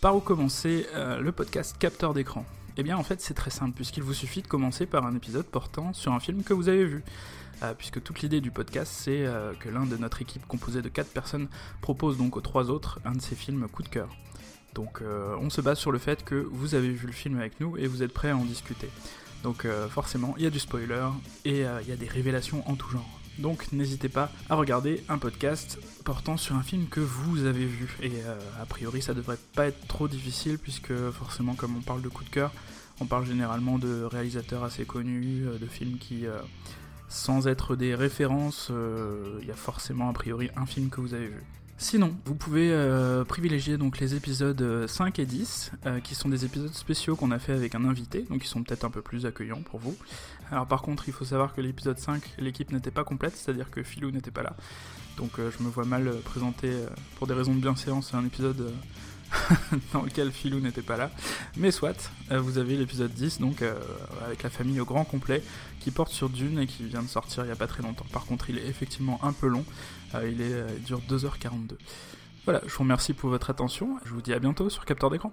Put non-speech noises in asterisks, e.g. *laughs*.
Par où commencer euh, le podcast Capteur d'écran Eh bien en fait c'est très simple puisqu'il vous suffit de commencer par un épisode portant sur un film que vous avez vu. Euh, puisque toute l'idée du podcast c'est euh, que l'un de notre équipe composée de 4 personnes propose donc aux trois autres un de ses films coup de cœur. Donc on se base sur le fait que vous avez vu le film avec nous et vous êtes prêts à en discuter. Donc forcément il y a du spoiler et il y a des révélations en tout genre. Donc n'hésitez pas à regarder un podcast portant sur un film que vous avez vu. Et euh, a priori ça devrait pas être trop difficile puisque forcément comme on parle de coup de cœur, on parle généralement de réalisateurs assez connus, euh, de films qui, euh, sans être des références, il y a forcément a priori un film que vous avez vu. Sinon, vous pouvez euh, privilégier donc les épisodes 5 et 10, euh, qui sont des épisodes spéciaux qu'on a fait avec un invité, donc ils sont peut-être un peu plus accueillants pour vous. Alors par contre, il faut savoir que l'épisode 5, l'équipe n'était pas complète, c'est-à-dire que Philou n'était pas là. Donc euh, je me vois mal présenter, pour des raisons de bienséance, un épisode *laughs* dans lequel Philou n'était pas là. Mais soit, euh, vous avez l'épisode 10, donc euh, avec la famille au grand complet, qui porte sur Dune et qui vient de sortir il n'y a pas très longtemps. Par contre, il est effectivement un peu long, euh, il, est, il dure 2h42. Voilà, je vous remercie pour votre attention, je vous dis à bientôt sur Capteur d'écran.